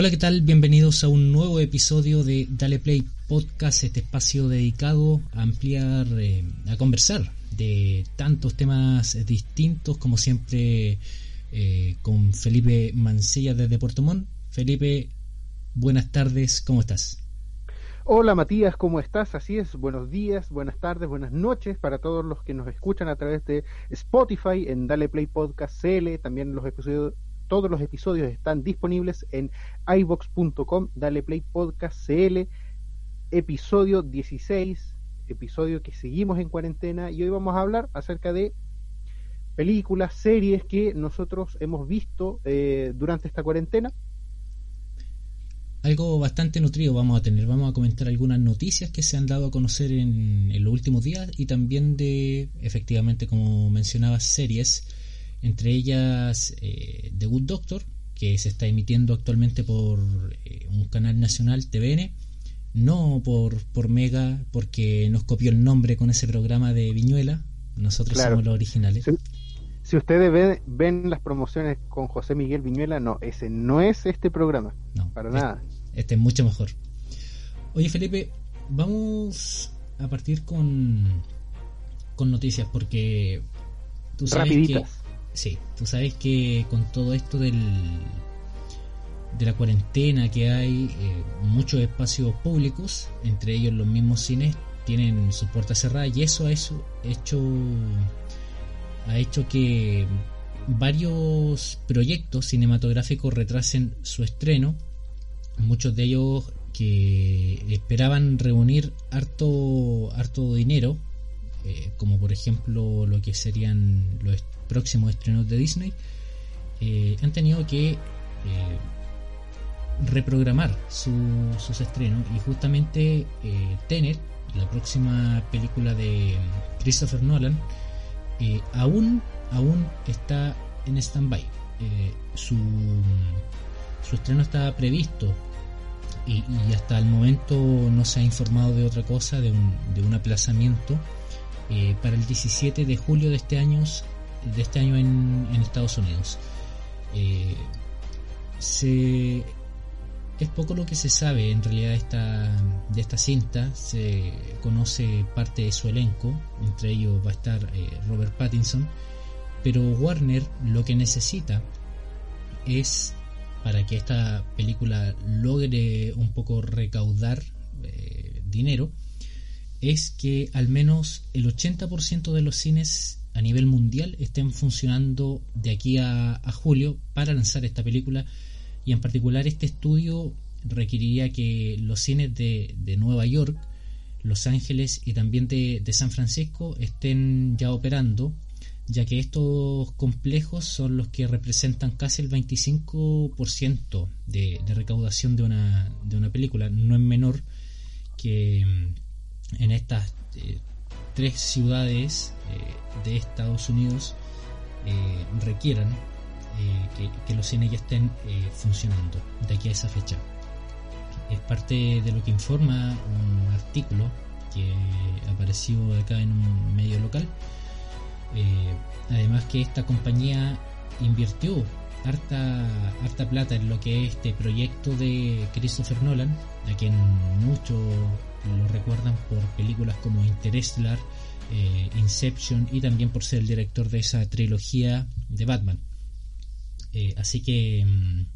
Hola, ¿qué tal? Bienvenidos a un nuevo episodio de Dale Play Podcast, este espacio dedicado a ampliar, eh, a conversar de tantos temas distintos, como siempre eh, con Felipe Mancilla desde Puerto Montt. Felipe, buenas tardes, ¿cómo estás? Hola Matías, ¿cómo estás? Así es, buenos días, buenas tardes, buenas noches para todos los que nos escuchan a través de Spotify en Dale Play Podcast CL, también los episodios todos los episodios están disponibles en ibox.com, dale play podcast CL, episodio 16, episodio que seguimos en cuarentena y hoy vamos a hablar acerca de películas, series que nosotros hemos visto eh, durante esta cuarentena. Algo bastante nutrido vamos a tener. Vamos a comentar algunas noticias que se han dado a conocer en, en los últimos días y también de, efectivamente, como mencionabas, series entre ellas eh, The Good Doctor, que se está emitiendo actualmente por eh, un canal nacional TVN, no por, por Mega, porque nos copió el nombre con ese programa de Viñuela, nosotros somos los originales. Si, ustedes ven, ven, las promociones con José Miguel Viñuela, no, ese no es este programa, no, para nada. Este es mucho mejor. Oye Felipe, vamos a partir con, con noticias, porque tú sabes Rapiditas. Sí, tú sabes que con todo esto del, de la cuarentena que hay, eh, muchos espacios públicos, entre ellos los mismos cines, tienen sus puertas cerradas y eso ha hecho, ha hecho que varios proyectos cinematográficos retrasen su estreno, muchos de ellos que esperaban reunir harto, harto dinero, eh, como por ejemplo lo que serían los próximos estrenos de Disney, eh, han tenido que eh, reprogramar sus estrenos y justamente eh, Tenet, la próxima película de Christopher Nolan, aún, aún está en stand-by. su, su estreno estaba previsto y, hasta el momento no se ha informado de otra cosa, de un, de un aplazamiento para el 17 de julio de este año de este año en, Estados Unidos. Eh, es poco lo que se sabe en realidad de esta, de esta cinta. Se conoce parte de su elenco, entre ellos va a estar eh, Robert Pattinson. Pero Warner lo que necesita es para que esta película logre un poco recaudar eh, dinero, es que al menos el 80% de los cines a nivel mundial estén funcionando de aquí a, julio para lanzar esta película y en particular este estudio requeriría que los cines de, Nueva York, Los Ángeles y también de, San Francisco estén ya operando, ya que estos complejos son los que representan casi el 25% de, de recaudación de una, de una película. No es menor que mm, en estas eh, tres ciudades eh, de Estados Unidos eh, requieran eh, que, los cines ya estén funcionando de aquí a esa fecha. Es parte de lo que informa un artículo que apareció acá en un medio local. además que esta compañía invirtió harta, harta plata en lo que es este proyecto de Christopher Nolan, a quien muchos lo recuerdan por películas como Interstellar, eh, Inception y también por ser el director de esa trilogía de Batman. Eh, así que mm,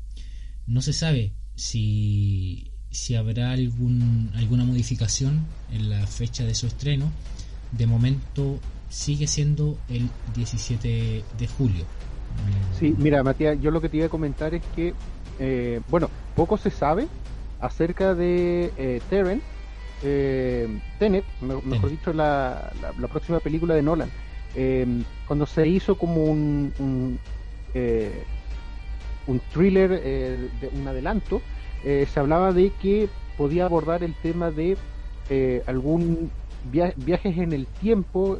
no se sabe si, si habrá algún, alguna modificación en la fecha de su estreno. De momento sigue siendo el 17 de julio. Sí, mira, Matías, yo lo que te iba a comentar es que, eh, bueno, poco se sabe acerca de eh, eh, Tenet, mejor dicho, la, próxima película de Nolan, eh, cuando se hizo como un, un, eh, un thriller, eh, de un adelanto, se hablaba de que podía abordar el tema de algún viajes en el tiempo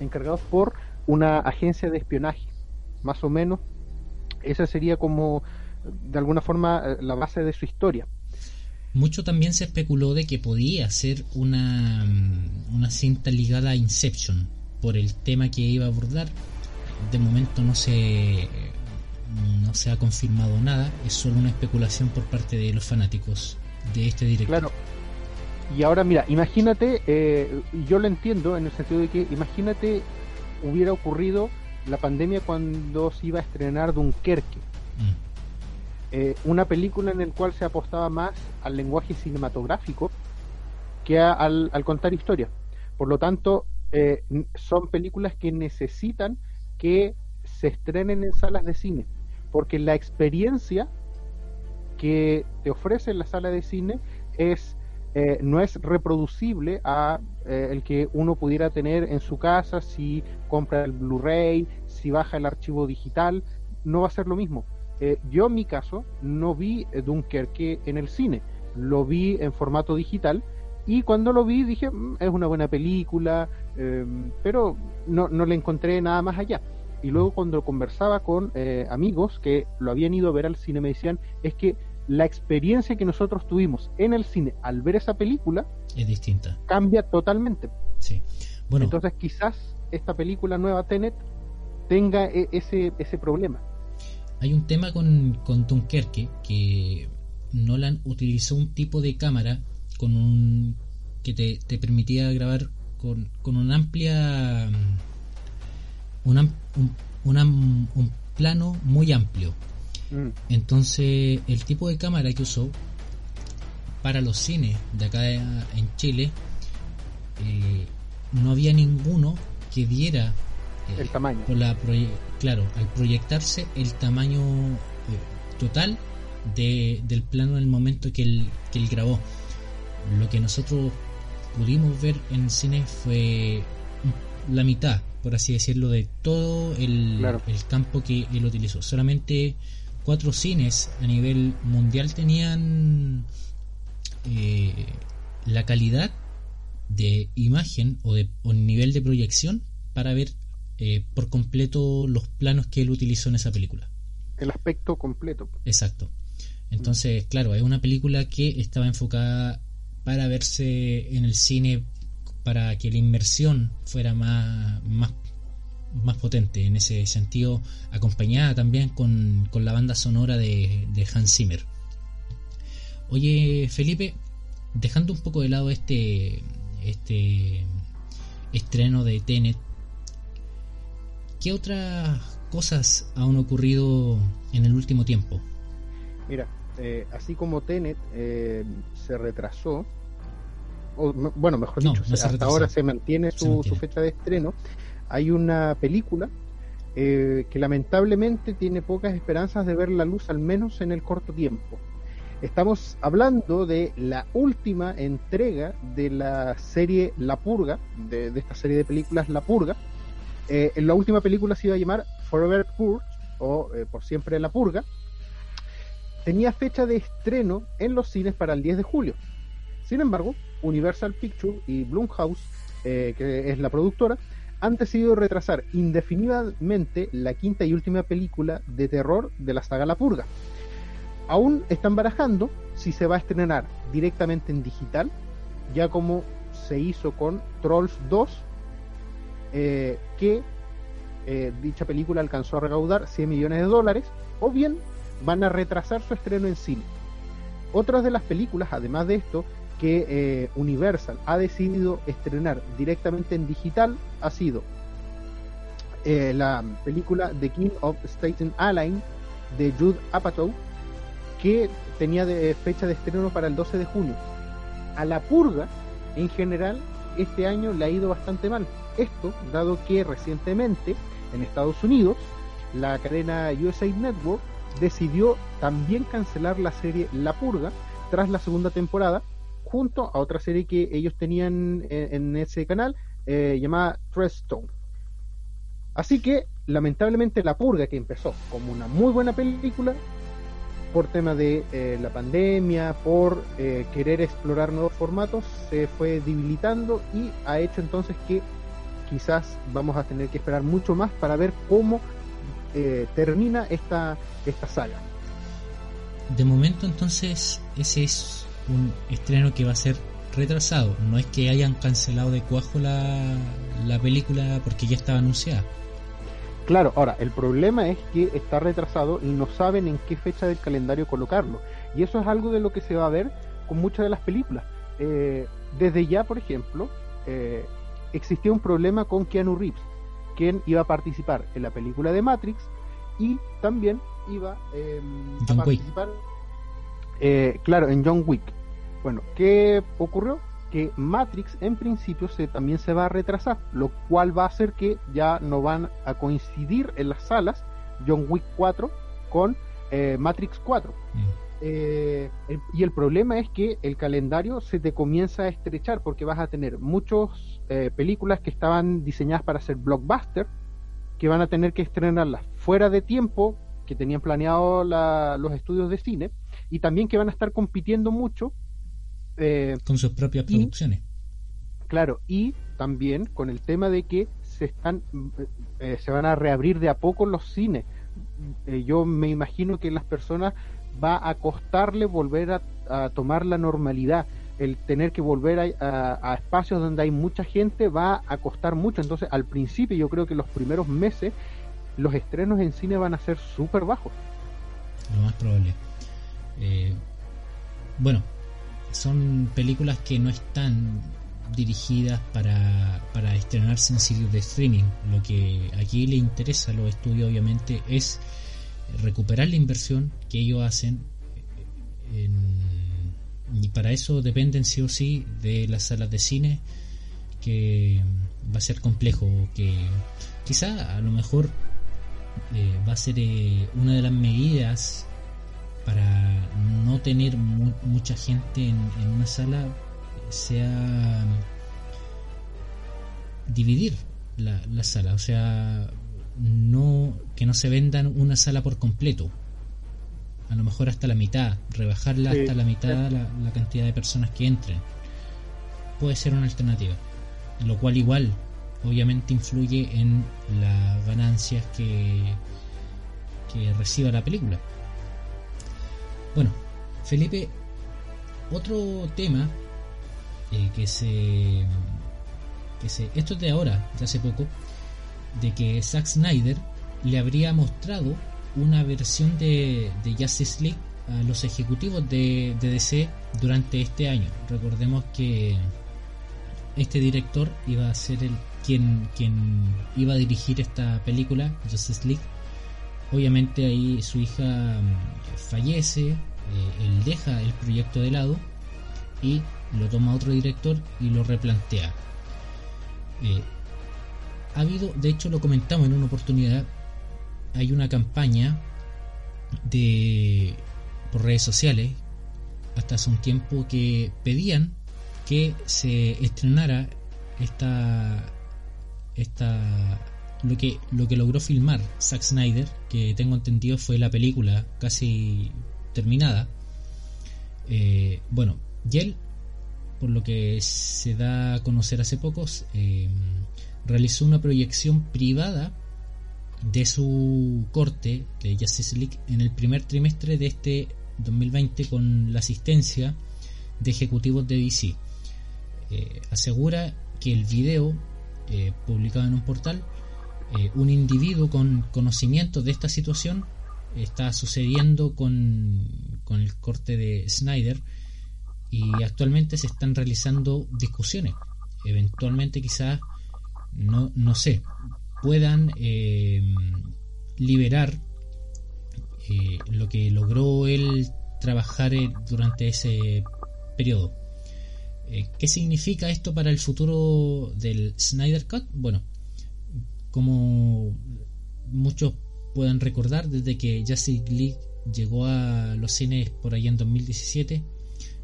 encargados por una agencia de espionaje, más o menos. Esa sería como, de alguna forma, la base de su historia. Mucho también se especuló de que podía ser una, mm, una cinta ligada a Inception por el tema que iba a abordar. De momento no se, no se ha confirmado nada, es solo una especulación por parte de los fanáticos de este director. Claro. Y ahora mira, imagínate, eh, yo lo entiendo en el sentido de que imagínate hubiera ocurrido la pandemia cuando se iba a estrenar Dunkerque. Mm. Eh, una película en la cual se apostaba más al lenguaje cinematográfico que al, contar historias. Por lo tanto, eh, son películas que necesitan que se estrenen en salas de cine, porque la experiencia que te ofrece la sala de cine es eh, no es reproducible a eh, el que uno pudiera tener en su casa si compra el Blu-ray, si baja el archivo digital, no va a ser lo mismo. Eh, yo en mi caso no vi Dunkerque en el cine, lo vi en formato digital y cuando lo vi dije mm, es una buena película, em, pero no, no le encontré nada más allá. Y luego cuando conversaba con amigos que lo habían ido a ver al cine me decían es que la experiencia que nosotros tuvimos en el cine al ver esa película es distinta. Cambia totalmente. Sí. Bueno, entonces quizás esta película nueva Tenet tenga e, ese, ese problema. Hay un tema con, con Dunkerque que Nolan utilizó un tipo de cámara con un que te, te permitía grabar con, con una amplia un, un plano muy amplio Mm. Entonces, el tipo de cámara que usó para los cines de acá en Chile, eh, no había ninguno que diera el tamaño. la claro, al proyectarse el tamaño eh, total de, del plano en el momento que él, que él grabó. Lo que nosotros pudimos ver en el cine fue la mitad, por así decirlo, de todo el, el campo que él utilizó. Solamente cuatro cines a nivel mundial tenían eh, la calidad de imagen o de nivel de proyección para ver eh, por completo los planos que él utilizó en esa película. El aspecto completo. Exacto. Entonces, claro, es una película que estaba enfocada para verse en el cine para que la inmersión fuera más, más más potente en ese sentido, acompañada también con, la banda sonora de, Hans Zimmer. Oye, Felipe, dejando un poco de lado este, este estreno de Tenet, ¿qué otras cosas han ocurrido en el último tiempo? Mira, eh, así como Tenet eh, se retrasó, o, bueno, mejor dicho, hasta ahora se mantiene, su, su fecha de estreno, hay una película eh, que lamentablemente tiene pocas esperanzas de ver la luz, al menos en el corto tiempo. Estamos hablando de la última entrega de la serie La Purga, de, esta serie de películas La Purga. Eh, la última película se iba a llamar Forever Purge o eh, Por Siempre La Purga. Tenía fecha de estreno en los cines para el 10 de julio. Sin embargo, Universal Pictures y Blumhouse, que es la productora, han decidido retrasar indefinidamente la quinta y última película de terror de la saga La Purga. Aún están barajando si se va a estrenar directamente en digital, ya como se hizo con Trolls 2, eh, que eh, dicha película alcanzó a recaudar 100 millones de dólares, o bien van a retrasar su estreno en cine. Otras de las películas, además de esto, que eh, Universal ha decidido estrenar directamente en digital ha sido eh, la película The King of Staten Island de Jude Apatow que tenía de fecha de estreno para el 12 de junio. A la purga, en general, este año le ha ido bastante mal. Esto, dado que recientemente en Estados Unidos, la cadena USA Network decidió también cancelar la serie La Purga tras la segunda temporada junto a otra serie que ellos tenían en, ese canal eh, llamada Stone. Así que, lamentablemente, La Purga, que empezó como una muy buena película, por tema de eh, la pandemia, por eh, querer explorar nuevos formatos, se fue debilitando y ha hecho entonces que quizás vamos a tener que esperar mucho más para ver cómo termina esta, esta saga. De momento entonces ese es un estreno que va a ser retrasado. No es que hayan cancelado de cuajo la, la película porque ya estaba anunciada. Claro, ahora, el problema es que está retrasado y no saben en qué fecha del calendario colocarlo. Y eso es algo de lo que se va a ver con muchas de las películas. Eh, desde ya, por ejemplo, eh, existía un problema con Keanu Reeves, quien iba a participar en la película de Matrix y también iba em, a participar, eh, claro, en John Wick. Bueno, ¿qué ocurrió? Que Matrix en principio se, también se va a retrasar, lo cual va a hacer que ya no van a coincidir en las salas John Wick 4 con eh, Matrix 4. Mm. Eh, y el problema es que el calendario se te comienza a estrechar porque vas a tener muchas películas que estaban diseñadas para ser blockbuster que van a tener que estrenarlas fuera de tiempo que tenían planeado los estudios de cine y también que van a estar compitiendo mucho eh, con sus propias producciones. Claro, y también con el tema de que se están eh, se van a reabrir de a poco los cines. Eh, yo me imagino que las personas va a costarle volver a, tomar la normalidad. El tener que volver a, espacios donde hay mucha gente va a costar mucho. Entonces, al principio, yo creo que los primeros meses los estrenos en cine van a ser súper bajos. Lo más probable. Eh, bueno, son películas que no están dirigidas para, para estrenarse en sitios de streaming. Lo que aquí le interesa a los estudios obviamente es recuperar la inversión que ellos hacen y para eso dependen sí o sí de las salas de cine que va a ser complejo que quizá a lo mejor eh, va a ser eh, una de las medidas para no tener mucha gente en, una sala sea dividir la, sala. O sea no que no se vendan una sala por completo. A lo mejor hasta la mitad rebajarla hasta la mitad la, la cantidad de personas que entren. Puede ser una alternativa. Lo cual igual obviamente influye en las ganancias que, que reciba la película. Bueno, Felipe, otro tema eh, que se que se esto es de ahora, de hace poco, de que Zack Snyder le habría mostrado una versión de, Justice League a los ejecutivos de, de DC durante este año. Recordemos que este director iba a ser el quien, quien iba a dirigir esta película, Justice League. Obviamente ahí su hija mm, fallece, eh, él deja el proyecto de lado y lo toma otro director y lo replantea. Eh, ha habido, de hecho lo comentamos en una oportunidad, hay una campaña de por redes sociales hasta hace un tiempo que pedían que se estrenara esta esta lo que lo que logró filmar Zack Snyder que tengo entendido fue la película casi terminada. Eh, bueno y él por lo que se da a conocer hace pocos eh, realizó una proyección privada de su corte de Justice League en el primer trimestre de este 2020 con la asistencia de ejecutivos de DC eh, asegura que el video eh, publicado en un portal, eh, un individuo con conocimiento de esta situación está sucediendo con, con el corte de Snyder y actualmente se están realizando discusiones. Eventualmente quizás, no, no sé, puedan liberar lo que logró él trabajar durante ese periodo. Eh, ¿Qué significa esto para el futuro del Snyder Cut? Bueno, como muchos pueden recordar, desde que Justice League llegó a los cines por ahí en 2017,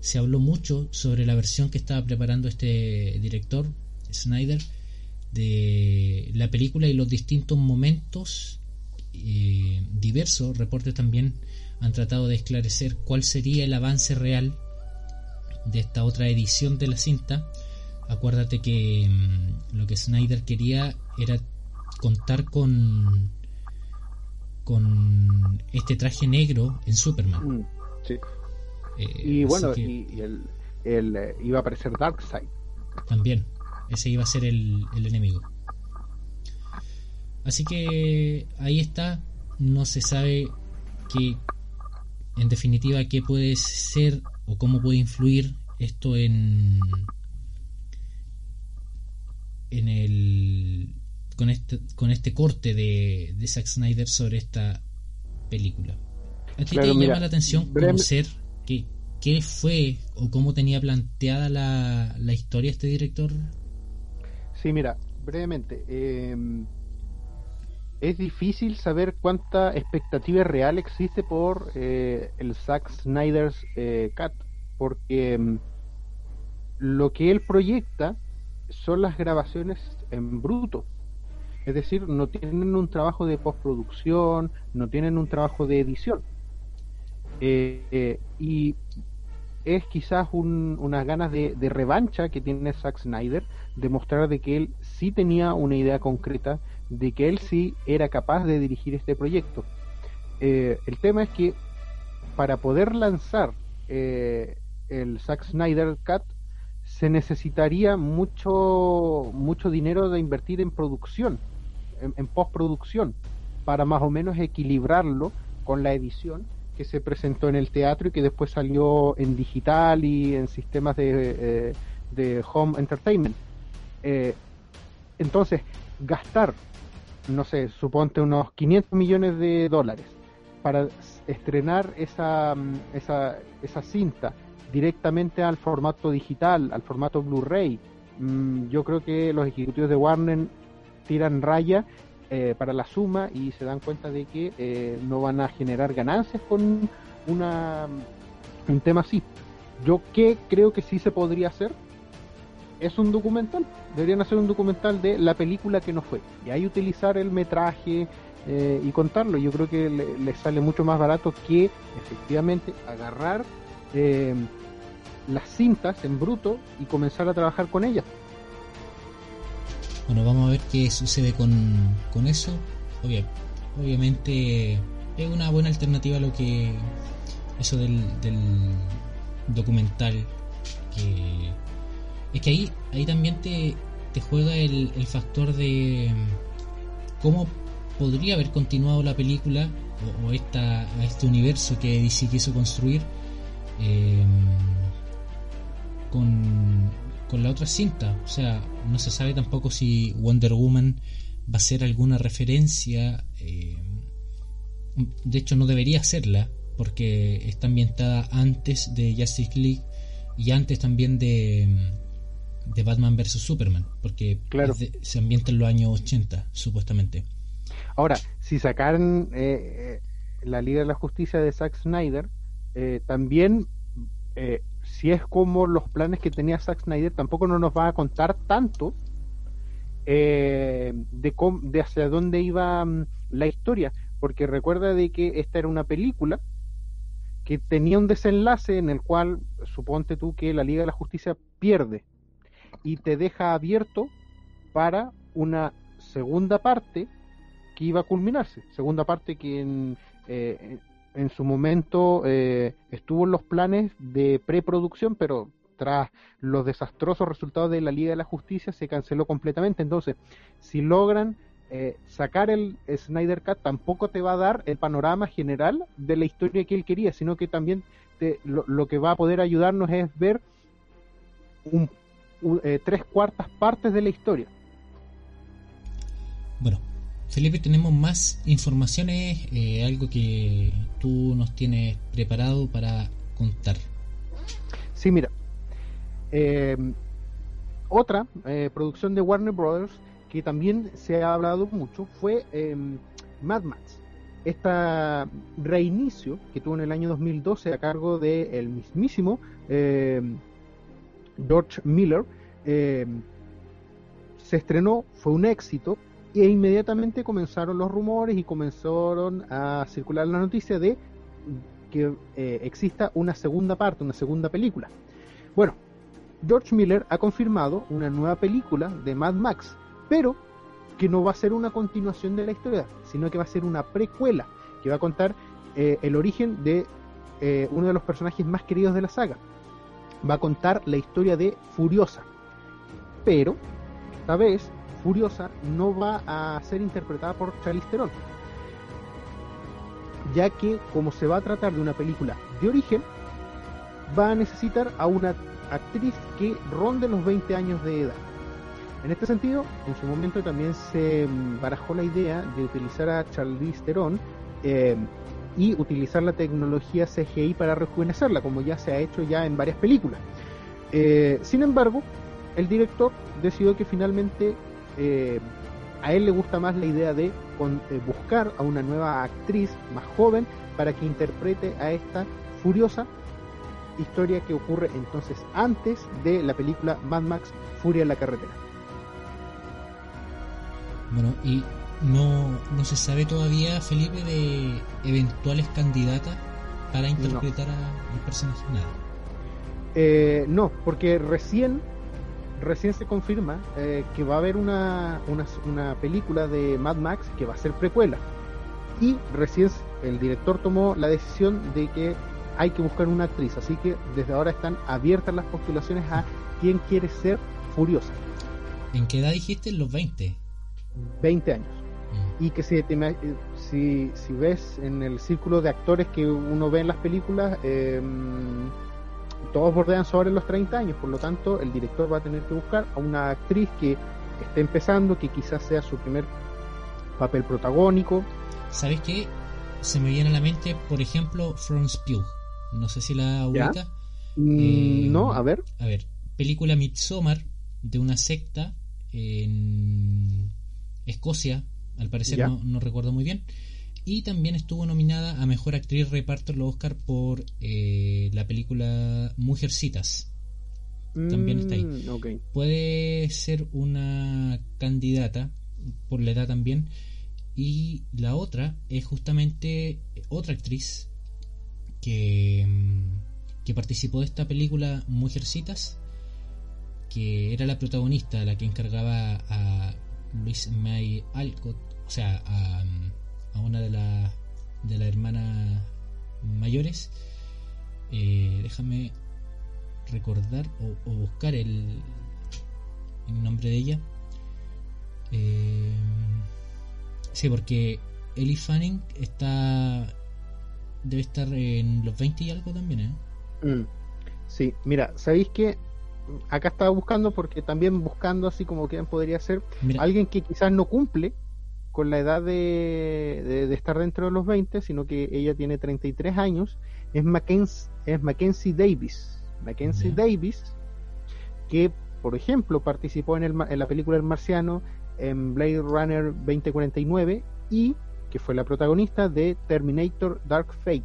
se habló mucho sobre la versión que estaba preparando este director, Snyder, de la película y los distintos momentos eh, diversos. Reportes también han tratado de esclarecer cuál sería el avance real de esta otra edición de la cinta, acuérdate que mm, lo que Snyder quería era contar con con este traje negro en Superman. Mm, sí. Eh, y bueno, y, el, eh, iba a aparecer Darkseid. También, ese iba a ser el, el enemigo. Así que ahí está, no se sabe qué, en definitiva, qué puede ser o cómo puede influir esto en en el con este con este corte de, de Zack Snyder sobre esta película. ¿A ti te llama la atención conocer qué, qué fue o cómo tenía planteada la, la historia este director? Sí, mira, brevemente. Eh, es difícil saber cuánta expectativa real existe por eh, el Zack Snyder's eh, Cut, porque mm, lo que él proyecta son las grabaciones en bruto. Es decir, no tienen un trabajo de postproducción, no tienen un trabajo de edición. Eh, y es quizás unas ganas de, de, revancha que tiene Zack Snyder, de mostrar de que él sí tenía una idea concreta, de que él sí era capaz de dirigir este proyecto. Eh, el tema es que para poder lanzar eh, el Zack Snyder Cut se necesitaría mucho mucho dinero de invertir en producción, en, postproducción, para más o menos equilibrarlo con la edición que se presentó en el teatro y que después salió en digital y en sistemas de, eh, de home entertainment. entonces, gastar no sé, suponte unos 500 millones de dólares para estrenar esa, mm, esa, esa cinta directamente al formato digital, al formato Blu-ray, mm, yo creo que los ejecutivos de Warner tiran raya eh, para la suma y se dan cuenta de que eh, no van a generar ganancias con una, un tema así. Yo que creo que sí se podría hacer es un documental. Deberían hacer un documental de la película que no fue. Y ahí utilizar el metraje eh, y contarlo. Yo creo que le, sale mucho más barato que efectivamente agarrar las cintas en bruto y comenzar a trabajar con ellas. Bueno, vamos a ver qué sucede con, con eso. obviamente es una buena alternativa a lo que eso del, documental es que ahí, ahí también te, te juega el, factor de cómo podría haber continuado la película o, esta, este universo que DC quiso construir em, con, con la otra cinta. O sea, no se sabe tampoco si Wonder Woman va a ser alguna referencia. Em, de hecho, no debería serla porque está ambientada antes de Justice League y antes también de de Batman vs Superman, porque se ambienta en los años 80, supuestamente. Ahora, si sacaran eh, eh, la Liga de la Justicia de Zack Snyder, eh, también, si es como los planes que tenía Zack Snyder, tampoco no nos va a contar tanto de, de hacia dónde iba mm, la historia, porque recuerda de que esta era una película que tenía un desenlace en el cual, suponte tú que la Liga de la Justicia pierde y te deja abierto para una segunda parte que iba a culminarse. Segunda parte que en, eh, en su momento eh, estuvo en los planes de preproducción, pero tras los desastrosos resultados de la Liga de la Justicia se canceló completamente. Entonces, si logran eh, sacar el Snyder Cut, tampoco te va a dar el panorama general de la historia que él quería, sino que también te, lo, que va a poder ayudarnos es ver un eh, tres cuartas partes de la historia. Bueno, Felipe, tenemos más informaciones, eh, algo que tú nos tienes preparado para contar. Sí, mira. Eh, otra producción de Warner Brothers que también se ha hablado mucho fue em, Mad Max. Esta reinicio que tuvo en el año 2012 a cargo del el mismísimo em, George Miller, eh, se estrenó, fue un éxito, e inmediatamente comenzaron los rumores y comenzaron a circular la noticia de que eh, exista una segunda parte, una segunda película. Bueno, George Miller ha confirmado una nueva película de Mad Max, pero que no va a ser una continuación de la historia, sino que va a ser una precuela, que va a contar eh, el origen de uno de los personajes más queridos de la saga, va a contar la historia de Furiosa. Pero, esta vez, Furiosa no va a ser interpretada por Charlize Theron, ya que como se va a tratar de una película de origen, va a necesitar a una actriz que ronde los 20 años de edad. En este sentido, en su momento también se barajó la idea de utilizar a Charlize Theron eh, y utilizar la tecnología CGI para rejuvenecerla, como ya se ha hecho ya en varias películas. Eh, sin embargo, el director decidió que finalmente eh, a él le gusta más la idea de buscar a una nueva actriz más joven para que interprete a esta furiosa historia que ocurre entonces antes de la película Mad Max Furia en la carretera. Bueno, y no, no se sabe todavía, Felipe, de eventuales candidatas para interpretar al personaje. Nada. Eh, no, porque recién recién se confirma eh, que va a haber una, una, una, película de Mad Max que va a ser precuela. Y recién el director tomó la decisión de que hay que buscar una actriz. Así que desde ahora están abiertas las postulaciones a quién quiere ser Furiosa. ¿En qué edad dijiste? En los 20. 20 años. Mm. Y que si, si, si, ves en el círculo de actores que uno ve en las películas, em, todos bordean sobre los 30 años. Por lo tanto, el director va a tener que buscar a una actriz que esté empezando, que quizás sea su primer papel protagónico. ¿Sabes qué? Se me viene a la mente, por ejemplo, Florence Pugh. No sé si la ubica. Mm, eh, no, a ver. A ver, película Midsommar de una secta en Escocia, al parecer no, recuerdo muy bien. Y también estuvo nominada a Mejor Actriz Reparto en los Oscar por eh, la película Mujercitas. También está ahí. Mm, Puede ser una candidata por la edad también. Y la otra es justamente otra actriz que, que participó de esta película Mujercitas, que era la protagonista, la que encargaba a Luis May Alcott, o sea, a, una de las de las hermanas mayores. Eh, déjame recordar o, buscar el, el, nombre de ella. Eh, sí, porque Ellie Fanning está debe estar en los 20 y algo también, ¿eh? Mm. Sí, mira, ¿sabéis que acá estaba buscando porque también buscando así como quien podría ser alguien que quizás no cumple con la edad de, de, estar dentro de los 20, sino que ella tiene 33 años, es Mackenzie, es Mackenzie Davis. Mackenzie Davis, que por ejemplo participó en, el, en la película El Marciano, en Blade Runner 2049 y que fue la protagonista de Terminator Dark Fate.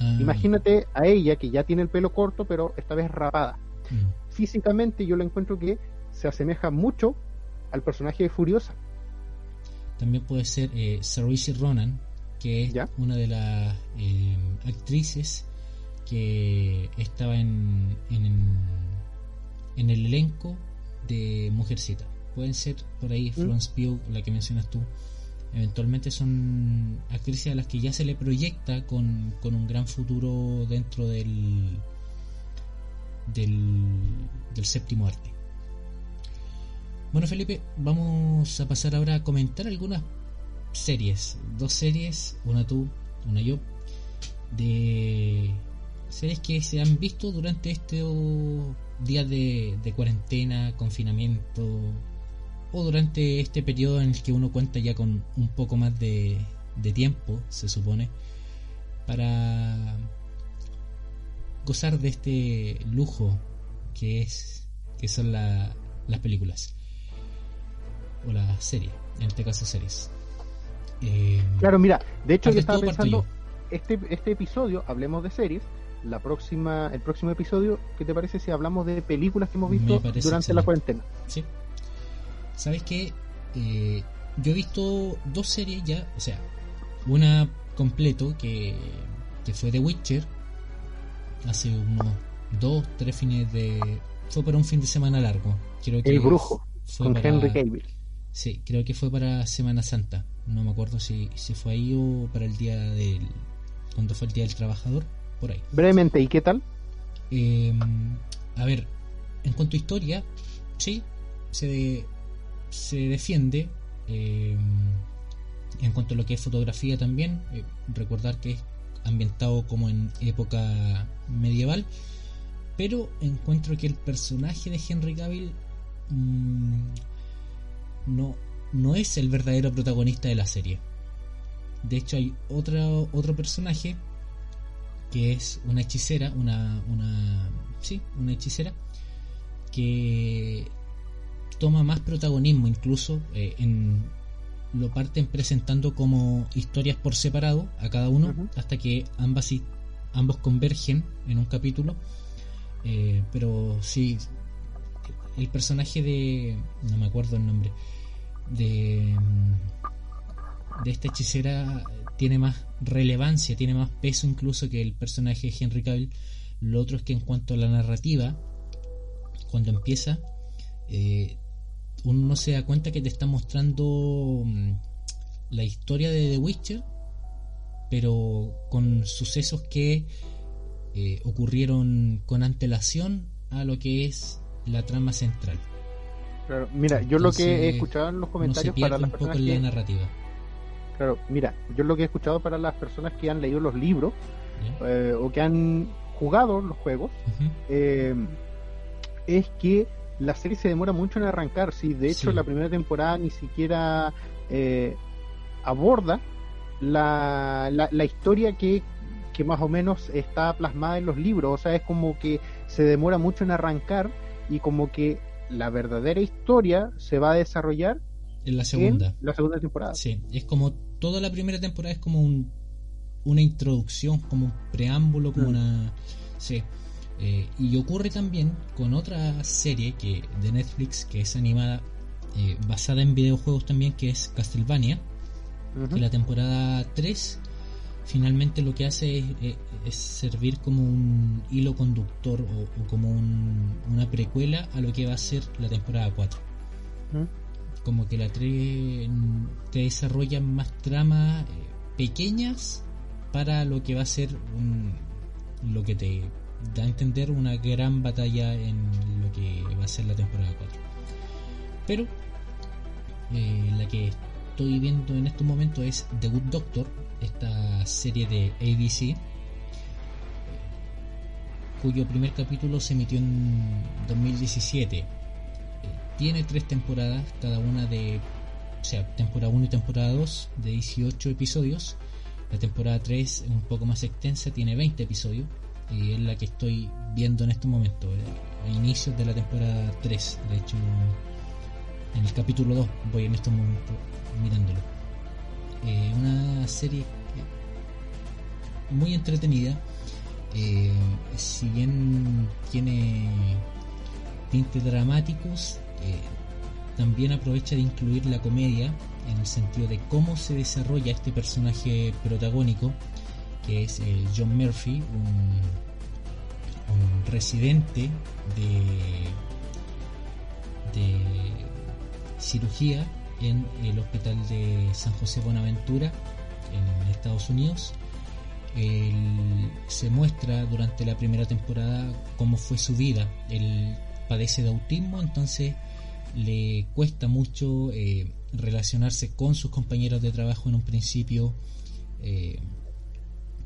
Ah. Imagínate a ella que ya tiene el pelo corto, pero esta vez rapada. Mm. Físicamente yo la encuentro que se asemeja mucho al personaje de Furiosa. También puede ser eh, Ronan, que es una de las eh, actrices que estaba en, en, en, el elenco de Mujercita. Pueden ser por ahí mm. Florence Pugh, la que mencionas tú, eventualmente son actrices a las que ya se le proyecta con, un gran futuro dentro del, del, séptimo arte. Bueno Felipe, vamos a pasar ahora a comentar algunas series, dos series, una tú, una yo, de series que se han visto durante estos días de, de cuarentena, confinamiento, o durante este periodo en el que uno cuenta ya con un poco más de, tiempo, se supone, para gozar de este lujo que es que son las películas o las series, en este caso series. Eh, claro, mira, de hecho yo estaba pensando este este episodio, hablemos de series, la próxima el próximo episodio, ¿qué te parece si hablamos de películas que hemos visto durante la cuarentena? Sí. ¿Sabes qué? Eh, yo he visto dos series ya, o sea, una completo que, que fue The Witcher, hace unos dos, tres fines de... Fue para un fin de semana largo. Creo que El Brujo, con Henry Cavill. Sí, creo que fue para Semana Santa. No me acuerdo si, si fue ahí o para el día del... Cuando fue el Día del Trabajador, por ahí. Brevemente, ¿y qué tal? Eh, a ver, en cuanto a historia, sí, se se defiende. Eh, en cuanto a lo que es fotografía también, eh, recordar que es ambientado como en época medieval, pero encuentro que el personaje de Henry Cavill mm, no, no es el verdadero protagonista de la serie. De hecho hay otro, otro personaje que es una hechicera, una, una, sí, una hechicera que toma más protagonismo incluso eh, en lo parten presentando como historias por separado a cada uno hasta que ambas ambos convergen en un capítulo eh, pero sí el personaje de no me acuerdo el nombre de de esta hechicera tiene más relevancia tiene más peso incluso que el personaje de Henry Cavill lo otro es que en cuanto a la narrativa cuando empieza eh, uno no se da cuenta que te está mostrando mm, la historia de The Witcher, pero con sucesos que eh, ocurrieron con antelación a lo que es la trama central. Claro, mira, yo lo que he escuchado en los comentarios para las personas la narrativa. Claro, mira, yo lo que he escuchado para las personas que han leído los libros eh, o que han jugado los juegos eh, es que la serie se demora mucho en arrancar. Sí, de hecho, la primera temporada ni siquiera eh, aborda la, la, historia que, que, más o menos está plasmada en los libros. O sea, es como que se demora mucho en arrancar y como que la verdadera historia se va a desarrollar en la segunda. la segunda temporada. Sí, es como toda la primera temporada es como un, una introducción, como un preámbulo, como mm. una... Sí. Eh, y ocurre también con otra serie que de Netflix que es animada eh, basada en videojuegos también que es Castlevania que la temporada 3 finalmente lo que hace es, servir como un hilo conductor o, como una precuela a lo que va a ser la temporada 4 como que la 3 te desarrolla más tramas eh, pequeñas para lo que va a ser lo que te da a entender una gran batalla en lo que va a ser la temporada 4. Pero eh, la que estoy viendo en estos momentos es The Good Doctor, esta serie de ABC, cuyo primer capítulo se emitió en 2017. Eh, tiene tres temporadas, cada una de, o sea, temporada 1 y temporada 2, de 18 episodios. La temporada 3 es un poco más extensa, tiene 20 episodios y es la que estoy viendo en este momento, eh, a inicios de la temporada 3. De hecho, en el capítulo 2 voy en este momento mirándolo. Eh, una serie muy entretenida. Eh, si bien tiene tintes dramáticos, también aprovecha de incluir la comedia en el sentido de cómo se desarrolla este personaje protagónico que es eh, John Murphy, un, residente de, de cirugía en el hospital de San José Buenaventura en Estados Unidos. Se muestra durante la primera temporada cómo fue su vida. Él padece de autismo, entonces le cuesta mucho eh, relacionarse con sus compañeros de trabajo en un principio. Eh,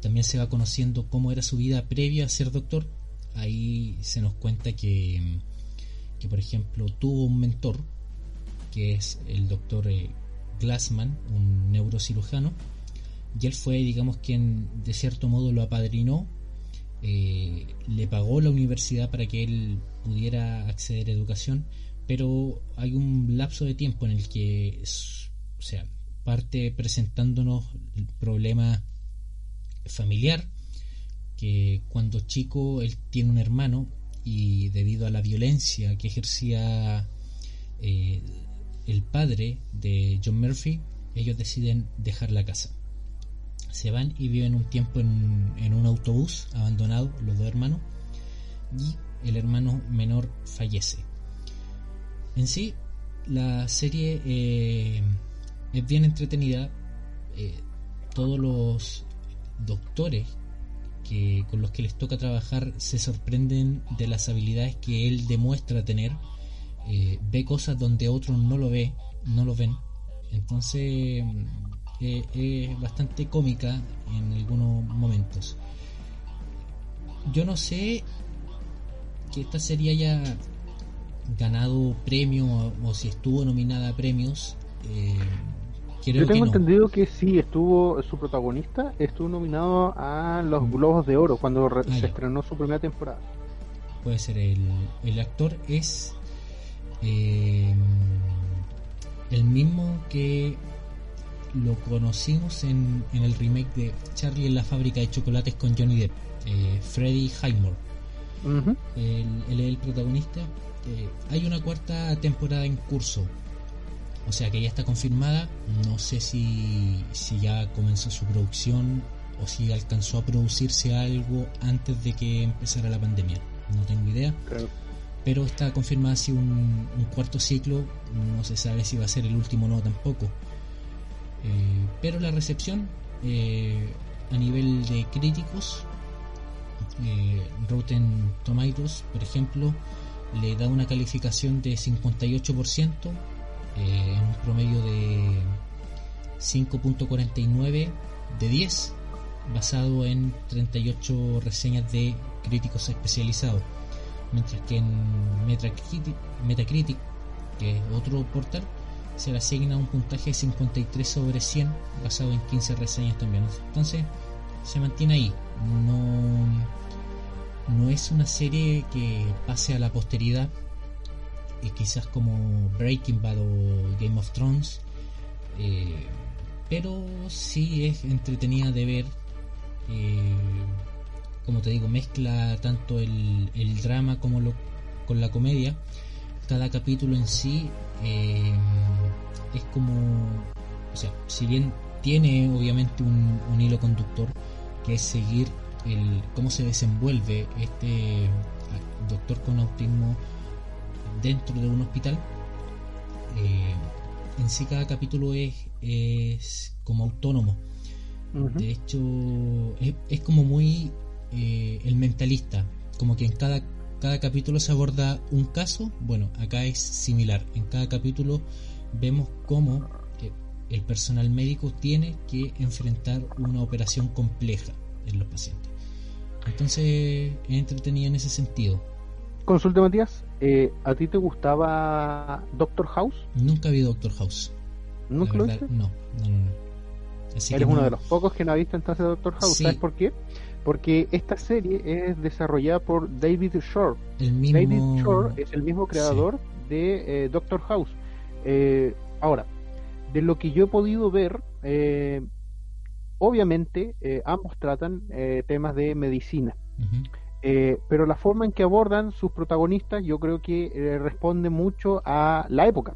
también se va conociendo cómo era su vida previa a ser doctor. Ahí se nos cuenta que, que por ejemplo, tuvo un mentor, que es el doctor eh, Glassman, un neurocirujano, y él fue, digamos, quien de cierto modo lo apadrinó, eh, le pagó la universidad para que él pudiera acceder a educación, pero hay un lapso de tiempo en el que, o sea, parte presentándonos el problema familiar, que cuando chico él tiene un hermano y debido a la violencia que ejercía eh, el padre de John Murphy, ellos deciden dejar la casa. Se van y viven un tiempo en, un autobús abandonado, los dos hermanos, y el hermano menor fallece. En sí, la serie eh, es bien entretenida. Eh, todos los doctores que, con los que les toca trabajar se sorprenden de las habilidades que él demuestra tener. Eh, ve cosas donde otros no lo ve, no lo ven. Entonces eh, es bastante cómica en algunos momentos. Yo no sé que esta serie haya ganado premio o, si estuvo nominada a premios. Eh, Yo tengo entendido que sí, estuvo su protagonista, estuvo nominado a los mm. Globos de Oro cuando ah, se estrenó su primera temporada. Puede ser, el, el actor es eh, el mismo que lo conocimos en, en, el remake de Charlie en la fábrica de chocolates con Johnny Depp, eh, Freddy Highmore. él, es el protagonista. Eh, hay una cuarta temporada en curso, o sea que ya está confirmada. No sé si, si ya comenzó su producción o si alcanzó a producirse algo antes de que empezara la pandemia. No tengo idea pero está confirmada así un, cuarto ciclo, no se sabe si va a ser el último o no tampoco. Eh, pero la recepción eh, a nivel de críticos, eh, Rotten Tomatoes, por ejemplo, le da una calificación de 58% en un promedio de 5.49 de 10, basado en 38 reseñas de críticos especializados mientras que en Metacritic, que es otro portal, se le asigna un puntaje de 53 sobre 100 basado en 15 reseñas también. Entonces se mantiene ahí. No, no es una serie que pase a la posteridad, y quizás como Breaking Bad o Game of Thrones, eh, pero sí es entretenida de ver. Eh, como te digo, mezcla tanto el, drama como lo, con la comedia. Cada capítulo en sí eh, es como, o sea, si bien tiene obviamente un, hilo conductor, que es seguir el, cómo se desenvuelve este doctor con autismo dentro de un hospital. Eh, en sí cada capítulo es, es como autónomo. De hecho, es, como muy eh, el mentalista, como que en cada, cada capítulo se aborda un caso, bueno, acá es similar, en cada capítulo vemos cómo eh, el personal médico tiene que enfrentar una operación compleja en los pacientes. Entonces es entretenido en ese sentido. Consulta Matías, eh, ¿a ti te gustaba Doctor House? Nunca vi Doctor House. ¿Nunca lo viste? No, no, no. Eres uno de los pocos que no ha visto entonces Doctor House. ¿Sabes por qué? Porque esta serie es desarrollada por David Shore. David Shore es el mismo creador de eh, Doctor House. Eh, ahora, de lo que yo he podido ver, eh, obviamente ambos tratan temas de medicina. pero la forma en que abordan sus protagonistas yo creo que responde mucho a la época.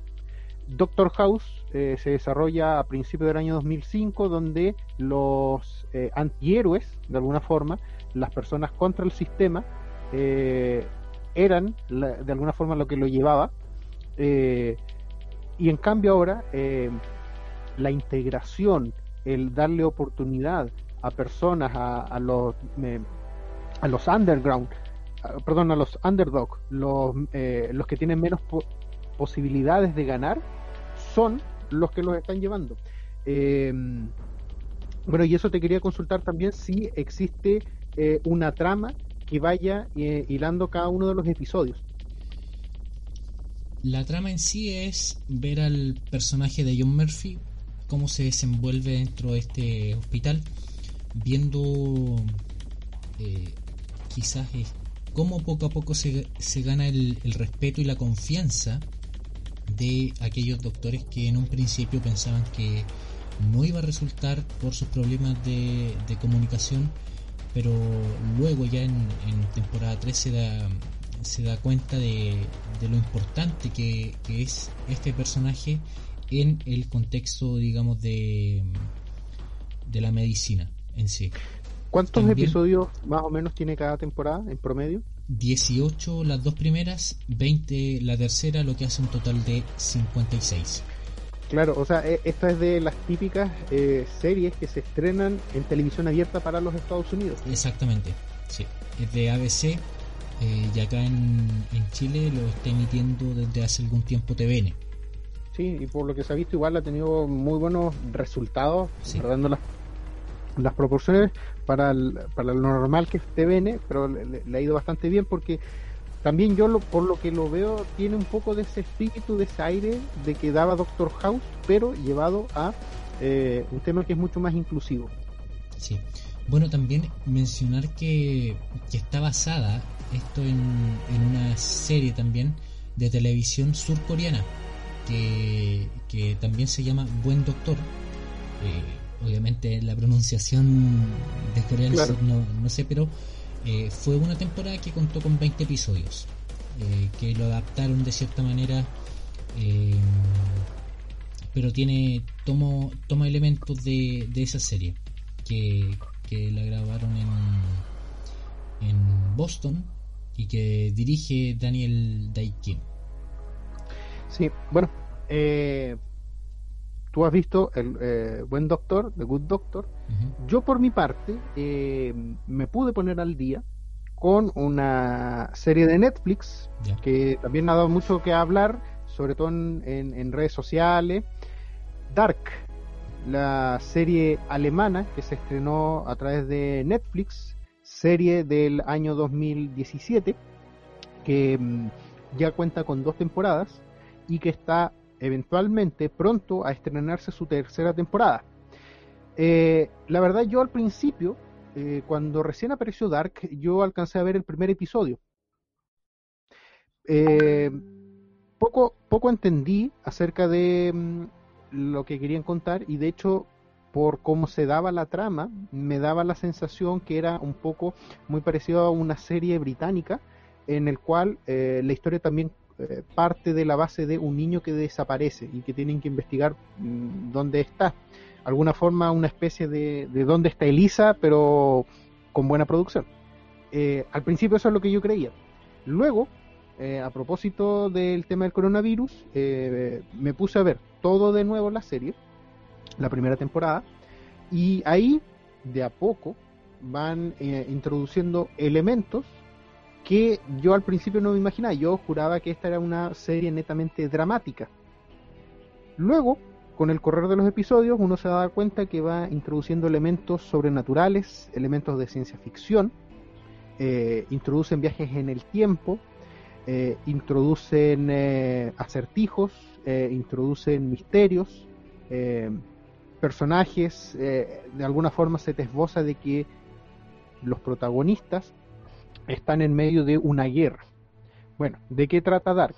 Doctor House se desarrolla a principios del año 2005, donde los eh, antihéroes, de alguna forma, las personas contra el sistema, eh, eran de alguna forma lo que lo llevaba. Eh, y en cambio ahora, la integración, el darle oportunidad a personas, a, los, a los underground, perdón, a los underdog, los, los que tienen menos posibilidades de ganar, son los que los están llevando. Bueno, y eso te quería consultar también si existe eh, una trama que vaya eh, hilando cada uno de los episodios. La trama en sí es ver al personaje de John Murphy, cómo se desenvuelve dentro de este hospital, viendo eh, quizás cómo poco a poco se, se gana el respeto y la confianza de aquellos doctores que en un principio pensaban que no iba a resultar por sus problemas de, comunicación, pero luego ya en, temporada 3 se da, se da cuenta de, lo importante que, es este personaje en el contexto, digamos, de, de la medicina en sí. ¿Cuántos episodios más o menos tiene cada temporada en promedio? 18 las dos primeras, 20 la tercera, lo que hace un total de 56. Claro, o sea, e, esta es de las típicas eh, series que se estrenan en televisión abierta para los Estados Unidos. Exactamente, sí. Es de ABC eh, y acá en, Chile lo está emitiendo desde hace algún tiempo TVN. Sí, y por lo que se ha visto igual ha tenido muy buenos resultados, sí. guardando las, las proporciones para, para lo normal que es TVN, pero le, ha ido bastante bien porque también yo lo, por lo que lo veo tiene un poco de ese espíritu, de ese aire de que daba Doctor House, pero llevado a eh, un tema que es mucho más inclusivo. Sí. Bueno, también mencionar que, que está basada esto en, una serie también de televisión surcoreana que, que también se llama Buen Doctor. Eh, obviamente la pronunciación de Corea no, no, sé, pero eh, fue una temporada que contó con 20 episodios, eh, que lo adaptaron de cierta manera, pero tiene tomo, toma elementos de, de esa serie, que, que la grabaron en, en Boston y que dirige Daniel Daiki. Sí, bueno, eh, tú has visto el eh, Buen Doctor, The Good Doctor. Yo por mi parte eh, me pude poner al día con una serie de Netflix que también ha dado mucho que hablar, sobre todo en, en redes sociales. Dark, la serie alemana que se estrenó a través de Netflix serie del año 2017 que mm, ya cuenta con dos temporadas y que está eventualmente pronto a estrenarse su tercera temporada. Eh, la verdad yo al principio, eh, cuando recién apareció Dark, yo alcancé a ver el primer episodio. Eh, poco, poco entendí acerca de mm, lo que querían contar y de hecho por cómo se daba la trama, me daba la sensación que era un poco muy parecido a una serie británica, en el cual la historia también eh, parte de la base de un niño que desaparece y que tienen que investigar mm, dónde está. Alguna forma, una especie de, de dónde está Elisa, pero con buena producción. Eh, al principio eso es lo que yo creía. Luego, a propósito del tema del coronavirus, me puse a ver todo de nuevo la serie la primera temporada, y ahí de a poco van eh, introduciendo elementos que yo al principio no me imaginaba, yo juraba que esta era una serie netamente dramática. Luego, con el correr de los episodios, uno se da cuenta que va introduciendo elementos sobrenaturales, elementos de ciencia ficción, eh, introducen viajes en el tiempo, eh, introducen acertijos, introducen misterios, personajes, eh, de alguna forma se te esboza de que los protagonistas están en medio de una guerra. Bueno, ¿de qué trata Dark?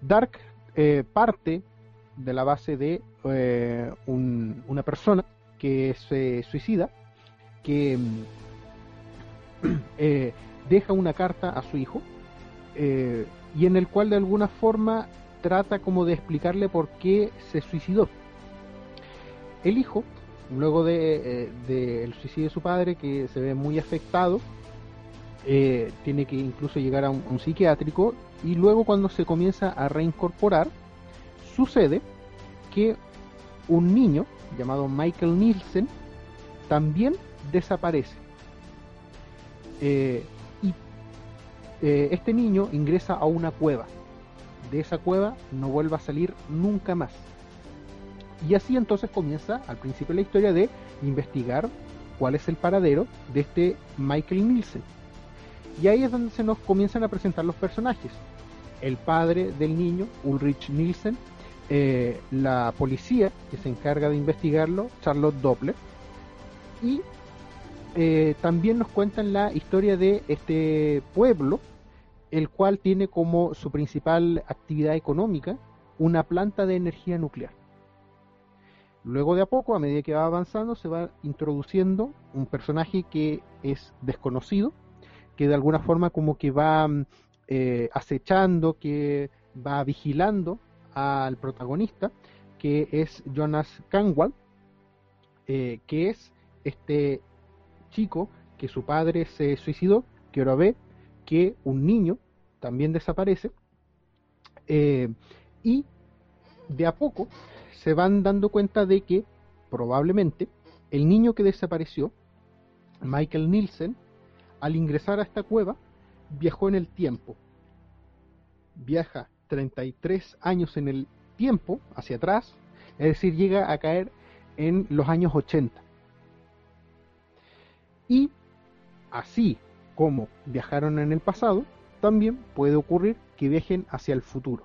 Dark eh, parte de la base de eh, una persona que se suicida, que deja una carta a su hijo y en el cual de alguna forma trata como de explicarle por qué se suicidó el hijo, luego del de, eh, suicidio de su padre, que se ve muy afectado, eh, tiene que incluso llegar a un, psiquiátrico y luego cuando se comienza a reincorporar, sucede que un niño llamado Michael Nielsen también desaparece. Eh, y este niño ingresa a una cueva. De esa cueva no vuelve a salir nunca más. Y así entonces comienza al principio la historia de investigar cuál es el paradero de este Michael Nielsen. Y ahí es donde se nos comienzan a presentar los personajes. El padre del niño, Ulrich Nielsen, eh, la policía que se encarga de investigarlo, Charlotte Doppler, y eh, también nos cuentan la historia de este pueblo, el cual tiene como su principal actividad económica una planta de energía nuclear. Luego de a poco, a medida que va avanzando, se va introduciendo un personaje que es desconocido, que de alguna forma como que va mm, eh, acechando, que va vigilando al protagonista, que es Jonas Canwall, eh, que es este chico que su padre se suicidó, que ahora ve que un niño también desaparece, eh, y de a poco se van dando cuenta de que probablemente el niño que desapareció, Michael Nielsen, al ingresar a esta cueva, viajó en el tiempo. Viaja 33 años en el tiempo, hacia atrás, es decir, llega a caer en los años 80. Y así como viajaron en el pasado, también puede ocurrir que viajen hacia el futuro.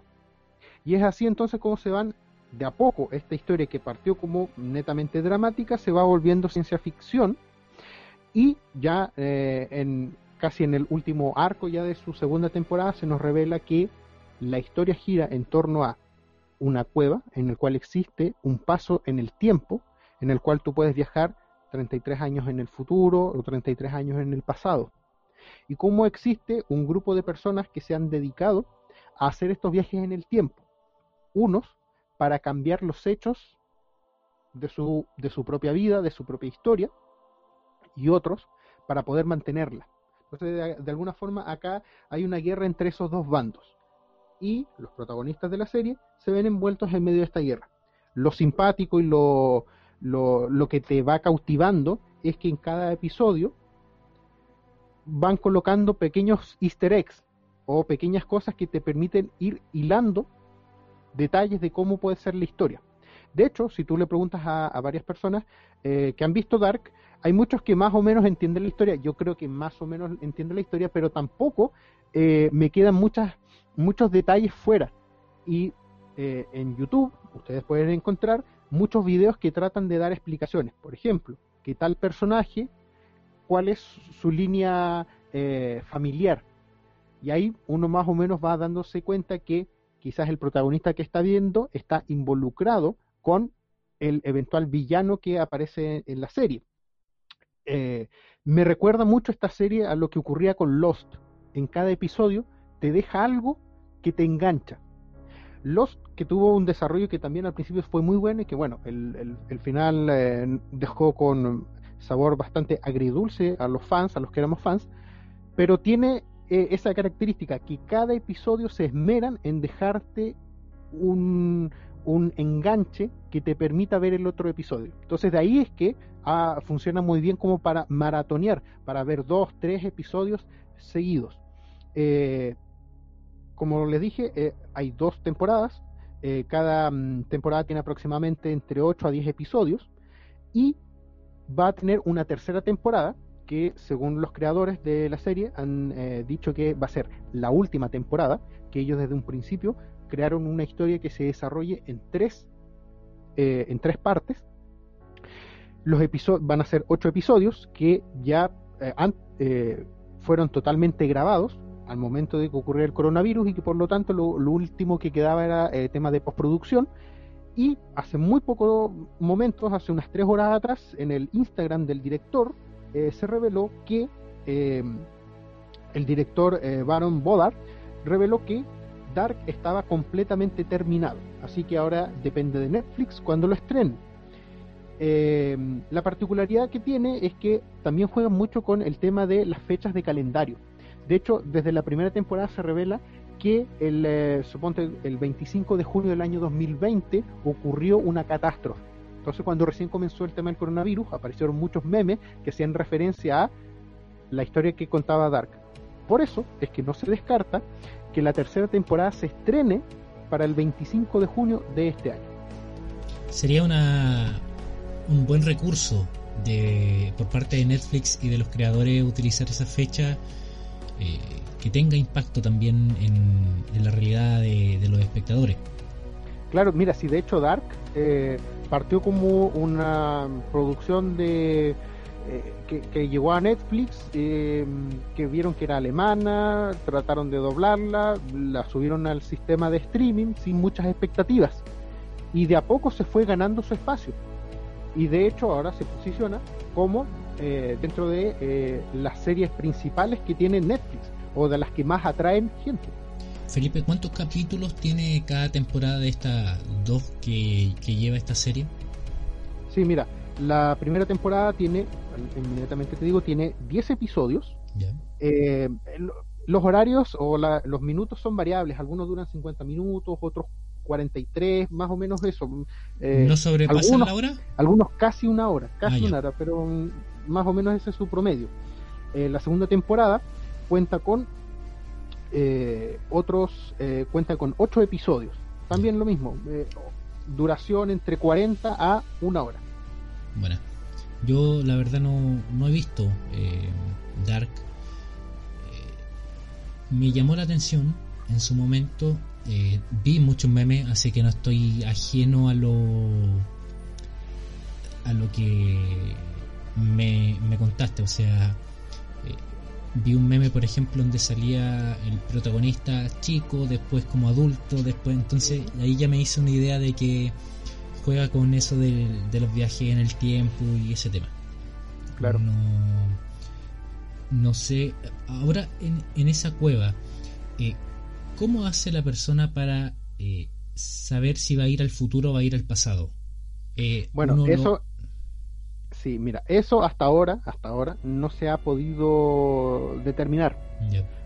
Y es así entonces como se van de a poco esta historia que partió como netamente dramática se va volviendo ciencia ficción y ya eh, en casi en el último arco ya de su segunda temporada se nos revela que la historia gira en torno a una cueva en el cual existe un paso en el tiempo en el cual tú puedes viajar 33 años en el futuro o 33 años en el pasado. Y cómo existe un grupo de personas que se han dedicado a hacer estos viajes en el tiempo. Unos para cambiar los hechos de su, de su propia vida, de su propia historia, y otros para poder mantenerla. Entonces, de, alguna forma, acá hay una guerra entre esos dos bandos. Y los protagonistas de la serie se ven envueltos en medio de esta guerra. Lo simpático y lo, lo, lo que te va cautivando es que en cada episodio van colocando pequeños easter eggs o pequeñas cosas que te permiten ir hilando detalles de cómo puede ser la historia. De hecho, si tú le preguntas a, varias personas eh, que han visto Dark, hay muchos que más o menos entienden la historia. Yo creo que más o menos entienden la historia, pero tampoco eh, me quedan muchas, muchos detalles fuera. Y eh, en YouTube ustedes pueden encontrar muchos videos que tratan de dar explicaciones. Por ejemplo, que tal personaje, cuál es su línea familiar. Y ahí uno más o menos va dándose cuenta que quizás el protagonista que está viendo está involucrado con el eventual villano que aparece en la serie. Eh, me recuerda mucho esta serie a lo que ocurría con Lost. En cada episodio te deja algo que te engancha. Lost, que tuvo un desarrollo que también al principio fue muy bueno y que bueno, el, final eh, dejó con sabor bastante agridulce a los fans, a los que éramos fans, pero tiene eh, esa característica, que cada episodio se esmeran en dejarte un, enganche que te permita ver el otro episodio. Entonces de ahí es que funciona muy bien como para maratonear, para ver dos, tres episodios seguidos. Eh, como les dije, eh, hay dos temporadas. cada mm, temporada tiene aproximadamente entre 8 a 10 episodios. Y va a tener una tercera temporada que según los creadores de la serie han eh, dicho que va a ser la última temporada, que ellos desde un principio crearon una historia que se desarrolle en tres, eh, en tres partes. Los episodios van a ser ocho episodios que ya eh, fueron totalmente grabados al momento de que ocurriera el coronavirus y que por lo tanto lo, último que quedaba era tema de postproducción. Y hace muy pocos momentos, hace unas tres horas atrás, en el Instagram del director, eh, se reveló que eh, el director eh, Baron Bodar reveló que Dark estaba completamente terminado, así que ahora depende de Netflix cuando lo estrenen. La particularidad que tiene es que también juega mucho con el tema de las fechas de calendario. De hecho, desde la primera temporada se revela que el, suponte, el 25 de junio del año 2020 ocurrió una catástrofe entonces cuando recién comenzó el tema del coronavirus, aparecieron muchos memes que hacían referencia a la historia que contaba Dark. Por eso es que no se descarta que la tercera temporada se estrene para el 25 de junio de este año. Sería una, un buen recurso de, por parte de Netflix y de los creadores utilizar esa fecha eh, que tenga impacto también en, la realidad de, los espectadores. Claro, mira, si de hecho Dark eh, partió como una producción de eh, que, llegó a Netflix, eh, que vieron que era alemana, trataron de doblarla, la subieron al sistema de streaming sin muchas expectativas y de a poco se fue ganando su espacio y de hecho ahora se posiciona como eh, dentro de las series principales que tiene Netflix o de las que más atraen gente. Felipe, ¿cuántos capítulos tiene cada temporada de estas dos que, lleva esta serie? Sí, mira, la primera temporada tiene, inmediatamente te digo, tiene 10 episodios. Eh, los horarios o los minutos son variables, algunos duran 50 minutos, otros 43, más o menos eso. Eh, ¿No sobrepasan la hora? Algunos casi una hora, casi ah, una hora, pero más o menos ese es su promedio. Eh, la segunda temporada cuenta con eh, otros eh, cuentan con 8 episodios. También lo mismo, duración entre 40 a una hora. Bueno, yo la verdad no, no he visto Dark. me llamó la atención en su momento. vi muchos memes, así que no estoy ajeno a lo a lo que me, me contaste. O sea, vi un meme, por ejemplo, donde salía el protagonista chico, después como adulto, después entonces ahí ya me hice una idea de que juega con eso de, los viajes en el tiempo y ese tema. Claro. No, no sé, ahora en, en esa cueva, eh, ¿cómo hace la persona para eh, saber si va a ir al futuro o va a ir al pasado? Eh, bueno, eso... Sí, mira, eso hasta ahora, hasta ahora, no se ha podido determinar.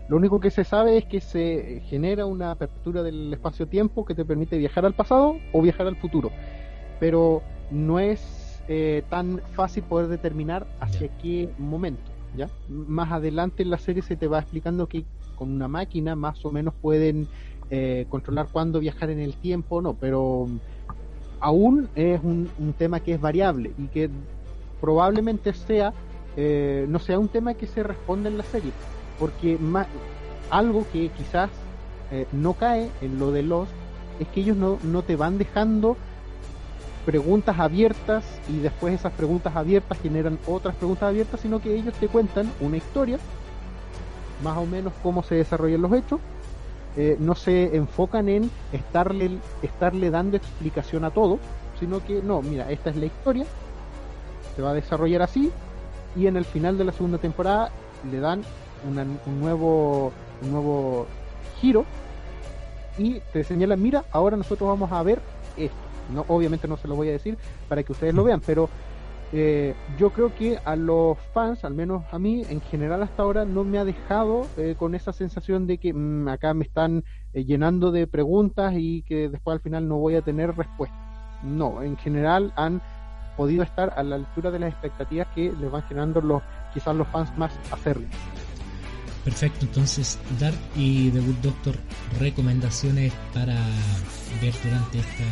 Lo único que se sabe es que se genera una apertura del espacio-tiempo que te permite viajar al pasado o viajar al futuro. Pero no es eh, tan fácil poder determinar hacia qué momento. ¿Ya? Más adelante en la serie se te va explicando que con una máquina más o menos pueden eh, controlar cuándo viajar en el tiempo o no, pero aún es un, tema que es variable y que probablemente sea eh, no sea un tema que se responda en la serie, porque algo que quizás eh, no cae en lo de los es que ellos no, no te van dejando preguntas abiertas y después esas preguntas abiertas generan otras preguntas abiertas, sino que ellos te cuentan una historia, más o menos cómo se desarrollan los hechos, eh, no se enfocan en estarle, estarle dando explicación a todo, sino que no, mira, esta es la historia, se va a desarrollar así y en el final de la segunda temporada le dan un nuevo un nuevo giro y te señalan mira ahora nosotros vamos a ver esto no obviamente no se lo voy a decir para que ustedes lo vean pero eh, yo creo que a los fans al menos a mí en general hasta ahora no me ha dejado eh, con esa sensación de que mm, acá me están eh, llenando de preguntas y que después al final no voy a tener respuesta no en general han podido estar a la altura de las expectativas que les van generando los quizás los fans más acérrimos. Perfecto, entonces Dark y The Good Doctor recomendaciones para ver durante esta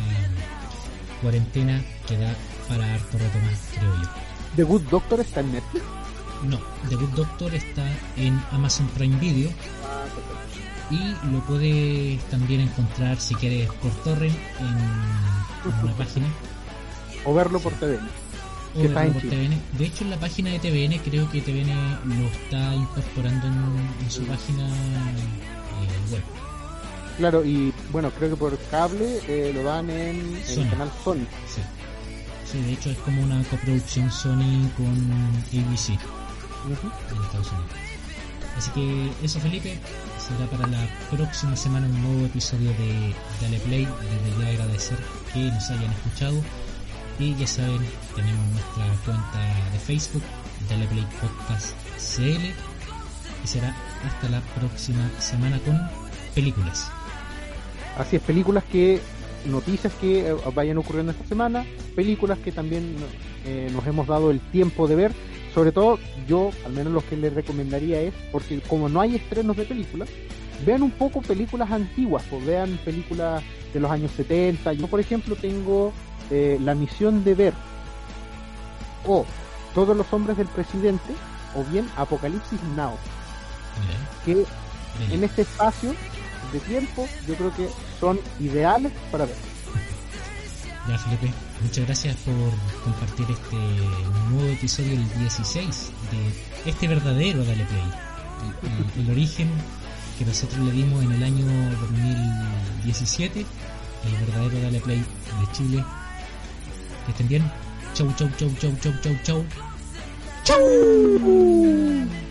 cuarentena que da para harto rato más, creo yo. ¿The Good Doctor está en Netflix? No, The Good Doctor está en Amazon Prime Video. y lo puedes también encontrar si quieres por torrent en, en una página o verlo por TVN. De hecho, en la página de TVN creo que TVN lo está incorporando en, su página eh, web. Claro, y bueno, creo que por cable eh, lo dan en, el canal Sony. Sí. sí. de hecho es como una coproducción Sony con ABC en Estados Unidos. Así que eso, Felipe, será para la próxima semana un nuevo episodio de Dale Play. Desde ya agradecer que nos hayan escuchado y ya saben, tenemos nuestra cuenta de Facebook, Dale Play Podcast CL. Y será hasta la próxima semana con películas. Así es, películas que, noticias que eh, vayan ocurriendo esta semana, películas que también eh, nos hemos dado el tiempo de ver. Sobre todo, yo al menos lo que les recomendaría es, porque como no hay estrenos de películas, vean un poco películas antiguas, o pues vean películas de los años 70. Yo, por ejemplo, tengo eh, la misión de ver o todos los hombres del presidente o bien Apocalipsis Now. Que en este espacio de tiempo yo creo que son ideales para ver. Ya Felipe, muchas gracias por compartir este nuevo episodio, el 16, de este verdadero Dale Play. el origen que nosotros le dimos en el año 2017, el verdadero Dale Play de Chile, que estén bien. Chau, chau, chau, chau, chau, chau, chau. Chau.